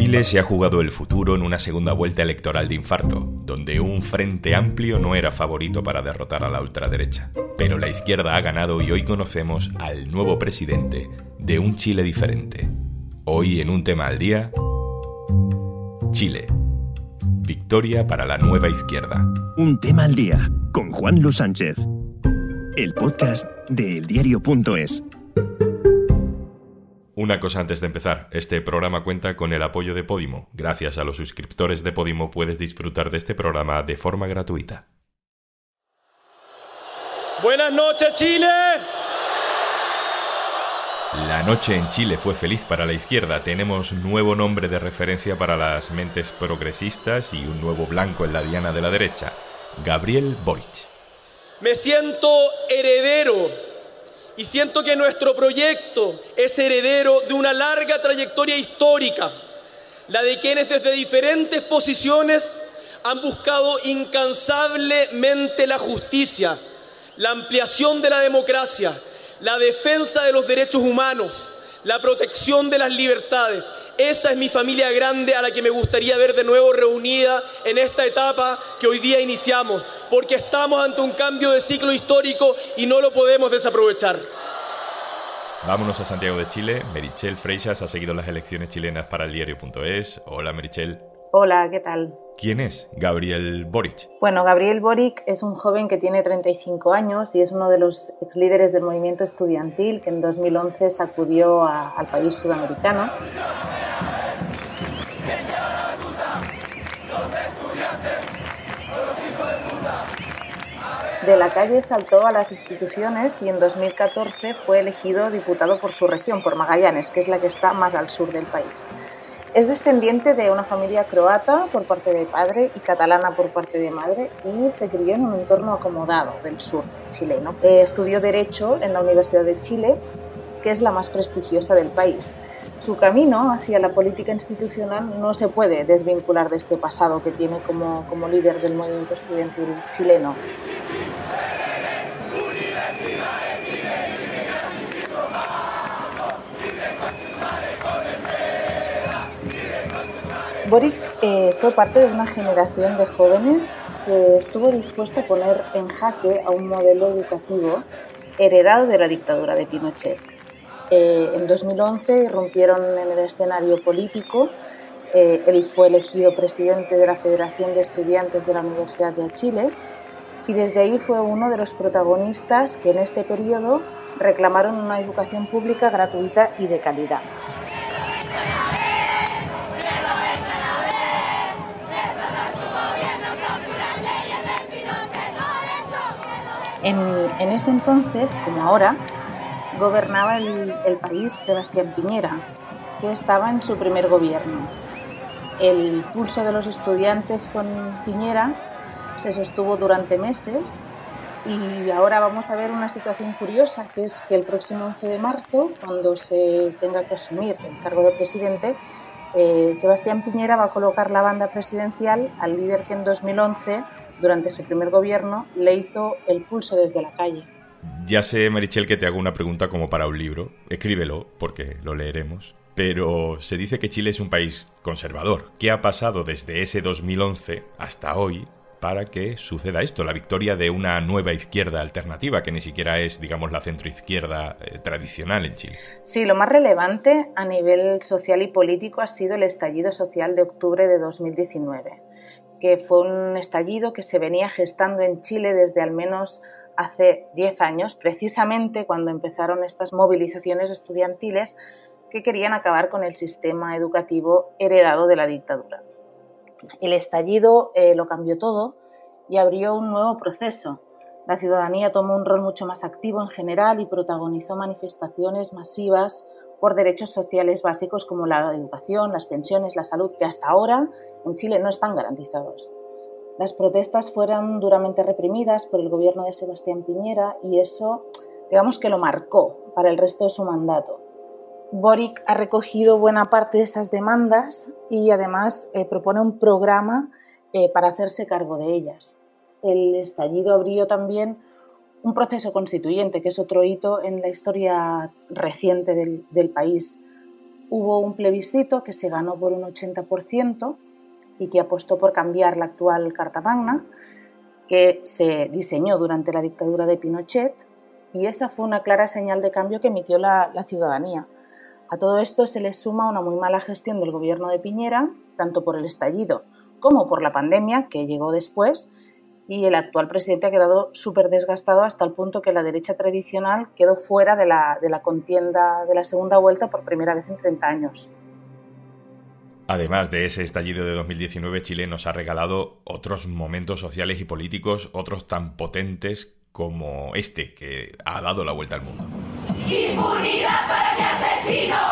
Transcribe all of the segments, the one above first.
Chile se ha jugado el futuro en una segunda vuelta electoral de infarto, donde un frente amplio no era favorito para derrotar a la ultraderecha. Pero la izquierda ha ganado y hoy conocemos al nuevo presidente de un Chile diferente. Hoy en un tema al día, Chile. Victoria para la nueva izquierda. Un tema al día con Juan Luis Sánchez. El podcast de eldiario.es. Una cosa antes de empezar, este programa cuenta con el apoyo de Podimo. Gracias a los suscriptores de Podimo puedes disfrutar de este programa de forma gratuita. Buenas noches Chile. La noche en Chile fue feliz para la izquierda. Tenemos nuevo nombre de referencia para las mentes progresistas y un nuevo blanco en la diana de la derecha, Gabriel Boric. Me siento heredero y siento que nuestro proyecto es heredero de una larga trayectoria histórica, la de quienes desde diferentes posiciones han buscado incansablemente la justicia, la ampliación de la democracia, la defensa de los derechos humanos, la protección de las libertades. Esa es mi familia grande a la que me gustaría ver de nuevo reunida en esta etapa que hoy día iniciamos, porque estamos ante un cambio de ciclo histórico y no lo podemos desaprovechar. Vámonos a Santiago de Chile. Merichel Freixas ha seguido las elecciones chilenas para el diario.es. Hola Merichel. Hola, ¿qué tal? ¿Quién es Gabriel Boric? Bueno, Gabriel Boric es un joven que tiene 35 años y es uno de los ex líderes del movimiento estudiantil que en 2011 sacudió al país sudamericano. De la calle saltó a las instituciones y en 2014 fue elegido diputado por su región, por Magallanes, que es la que está más al sur del país. Es descendiente de una familia croata por parte de padre y catalana por parte de madre y se crió en un entorno acomodado del sur chileno. Eh, estudió Derecho en la Universidad de Chile, que es la más prestigiosa del país. Su camino hacia la política institucional no se puede desvincular de este pasado que tiene como, como líder del movimiento estudiantil chileno. Boric eh, fue parte de una generación de jóvenes que estuvo dispuesta a poner en jaque a un modelo educativo heredado de la dictadura de Pinochet. Eh, en 2011 irrumpieron en el escenario político. Eh, él fue elegido presidente de la Federación de Estudiantes de la Universidad de Chile y desde ahí fue uno de los protagonistas que en este periodo reclamaron una educación pública gratuita y de calidad. En, ese entonces, como ahora, gobernaba el, país Sebastián Piñera, que estaba en su primer gobierno. El pulso de los estudiantes con Piñera se sostuvo durante meses y ahora vamos a ver una situación curiosa, que es que el próximo 11 de marzo, cuando se tenga que asumir el cargo de presidente, eh, Sebastián Piñera va a colocar la banda presidencial al líder que en 2011 durante su primer gobierno, le hizo el pulso desde la calle. Ya sé, Marichel, que te hago una pregunta como para un libro. Escríbelo, porque lo leeremos. Pero se dice que Chile es un país conservador. ¿Qué ha pasado desde ese 2011 hasta hoy para que suceda esto, la victoria de una nueva izquierda alternativa, que ni siquiera es, digamos, la centroizquierda eh, tradicional en Chile. Sí, lo más relevante a nivel social y político ha sido el estallido social de octubre de 2019 que fue un estallido que se venía gestando en Chile desde al menos hace 10 años, precisamente cuando empezaron estas movilizaciones estudiantiles que querían acabar con el sistema educativo heredado de la dictadura. El estallido eh, lo cambió todo y abrió un nuevo proceso. La ciudadanía tomó un rol mucho más activo en general y protagonizó manifestaciones masivas por derechos sociales básicos como la educación, las pensiones, la salud, que hasta ahora en Chile no están garantizados. Las protestas fueron duramente reprimidas por el gobierno de Sebastián Piñera y eso, digamos que lo marcó para el resto de su mandato. Boric ha recogido buena parte de esas demandas y además eh, propone un programa eh, para hacerse cargo de ellas. El estallido abrió también un proceso constituyente, que es otro hito en la historia reciente del, país. hubo un plebiscito que se ganó por un 80% y que apostó por cambiar la actual Carta Magna, que se diseñó durante la dictadura de Pinochet, y esa fue una clara señal de cambio que emitió la, ciudadanía. A todo esto se le suma una muy mala gestión del gobierno de Piñera, tanto por el estallido como por la pandemia, que llegó después, y el actual presidente ha quedado súper desgastado hasta el punto que la derecha tradicional quedó fuera de la, de la contienda de la segunda vuelta por primera vez en 30 años. Además de ese estallido de 2019, Chile nos ha regalado otros momentos sociales y políticos, otros tan potentes como este, que ha dado la vuelta al mundo. ¡Impunidad para mi asesino!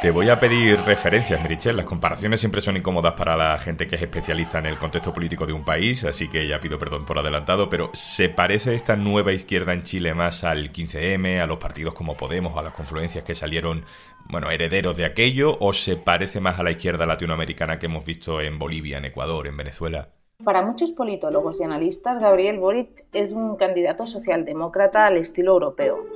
Te voy a pedir referencias, Merichel. Las comparaciones siempre son incómodas para la gente que es especialista en el contexto político de un país, así que ya pido perdón por adelantado, pero ¿se parece esta nueva izquierda en Chile más al 15M, a los partidos como Podemos, a las confluencias que salieron, bueno, herederos de aquello, o se parece más a la izquierda latinoamericana que hemos visto en Bolivia, en Ecuador, en Venezuela? Para muchos politólogos y analistas, Gabriel Boric es un candidato socialdemócrata al estilo europeo.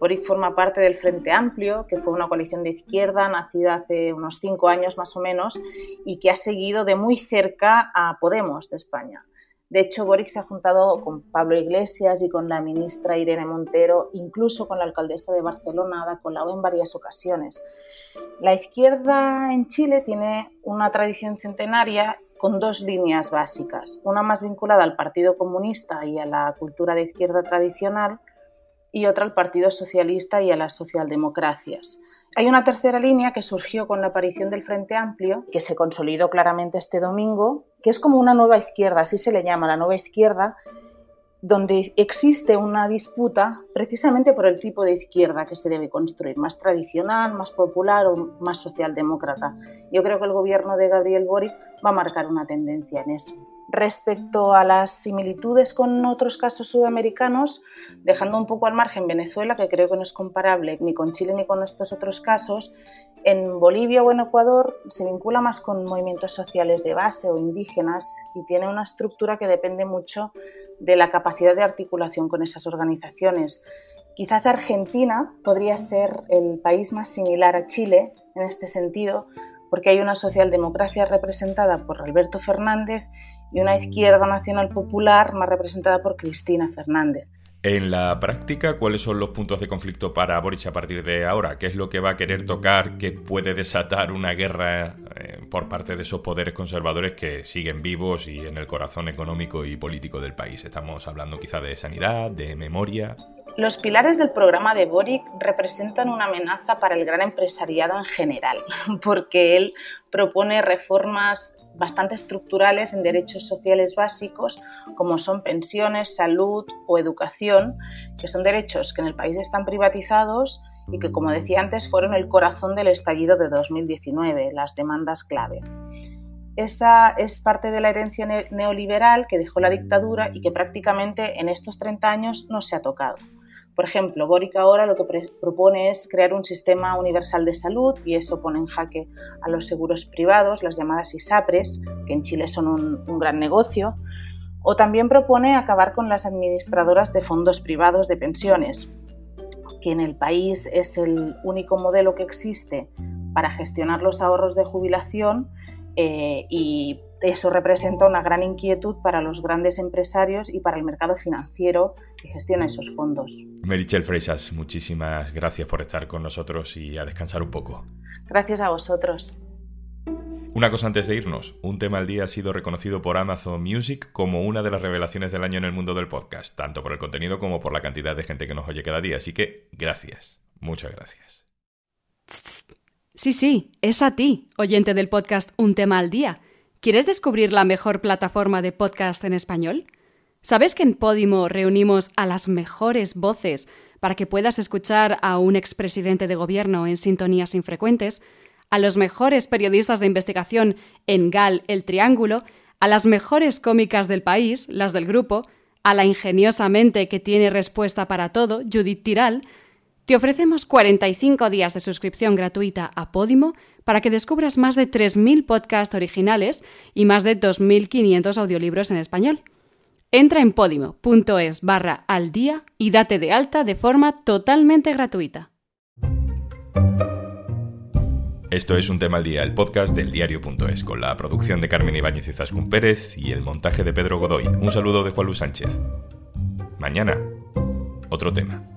Boric forma parte del Frente Amplio, que fue una coalición de izquierda nacida hace unos cinco años más o menos y que ha seguido de muy cerca a Podemos de España. De hecho, Boric se ha juntado con Pablo Iglesias y con la ministra Irene Montero, incluso con la alcaldesa de Barcelona, Ada Colau, en varias ocasiones. La izquierda en Chile tiene una tradición centenaria con dos líneas básicas, una más vinculada al Partido Comunista y a la cultura de izquierda tradicional y otra al Partido Socialista y a las socialdemocracias. Hay una tercera línea que surgió con la aparición del Frente Amplio, que se consolidó claramente este domingo, que es como una nueva izquierda, así se le llama, la nueva izquierda, donde existe una disputa precisamente por el tipo de izquierda que se debe construir, más tradicional, más popular o más socialdemócrata. Yo creo que el gobierno de Gabriel Boric va a marcar una tendencia en eso. Respecto a las similitudes con otros casos sudamericanos, dejando un poco al margen Venezuela, que creo que no es comparable ni con Chile ni con estos otros casos, en Bolivia o en Ecuador se vincula más con movimientos sociales de base o indígenas y tiene una estructura que depende mucho de la capacidad de articulación con esas organizaciones. Quizás Argentina podría ser el país más similar a Chile en este sentido, porque hay una socialdemocracia representada por Alberto Fernández y una izquierda nacional popular más representada por Cristina Fernández. En la práctica, ¿cuáles son los puntos de conflicto para Boric a partir de ahora? ¿Qué es lo que va a querer tocar? ¿Qué puede desatar una guerra eh, por parte de esos poderes conservadores que siguen vivos y en el corazón económico y político del país? Estamos hablando quizá de sanidad, de memoria. Los pilares del programa de Boric representan una amenaza para el gran empresariado en general, porque él propone reformas bastante estructurales en derechos sociales básicos como son pensiones, salud o educación, que son derechos que en el país están privatizados y que, como decía antes, fueron el corazón del estallido de 2019, las demandas clave. Esa es parte de la herencia neoliberal que dejó la dictadura y que prácticamente en estos 30 años no se ha tocado. Por ejemplo, Boric ahora lo que propone es crear un sistema universal de salud y eso pone en jaque a los seguros privados, las llamadas ISAPRES, que en Chile son un, un gran negocio. O también propone acabar con las administradoras de fondos privados de pensiones, que en el país es el único modelo que existe para gestionar los ahorros de jubilación eh, y eso representa una gran inquietud para los grandes empresarios y para el mercado financiero que gestiona esos fondos. Merichel Freixas, muchísimas gracias por estar con nosotros y a descansar un poco. Gracias a vosotros. Una cosa antes de irnos, un tema al día ha sido reconocido por Amazon Music como una de las revelaciones del año en el mundo del podcast, tanto por el contenido como por la cantidad de gente que nos oye cada día, así que gracias, muchas gracias. Sí, sí, es a ti, oyente del podcast Un tema al día. ¿Quieres descubrir la mejor plataforma de podcast en español? ¿Sabes que en Podimo reunimos a las mejores voces para que puedas escuchar a un expresidente de gobierno en sintonías infrecuentes, a los mejores periodistas de investigación en GAL El Triángulo, a las mejores cómicas del país, las del grupo, a la ingeniosa mente que tiene respuesta para todo, Judith Tiral, te ofrecemos 45 días de suscripción gratuita a Podimo para que descubras más de 3.000 podcasts originales y más de 2.500 audiolibros en español. Entra en podimo.es barra al día y date de alta de forma totalmente gratuita. Esto es Un Tema al Día, el podcast del diario.es, con la producción de Carmen Ibáñez y Zascún Pérez y el montaje de Pedro Godoy. Un saludo de Juan Luis Sánchez. Mañana, otro tema.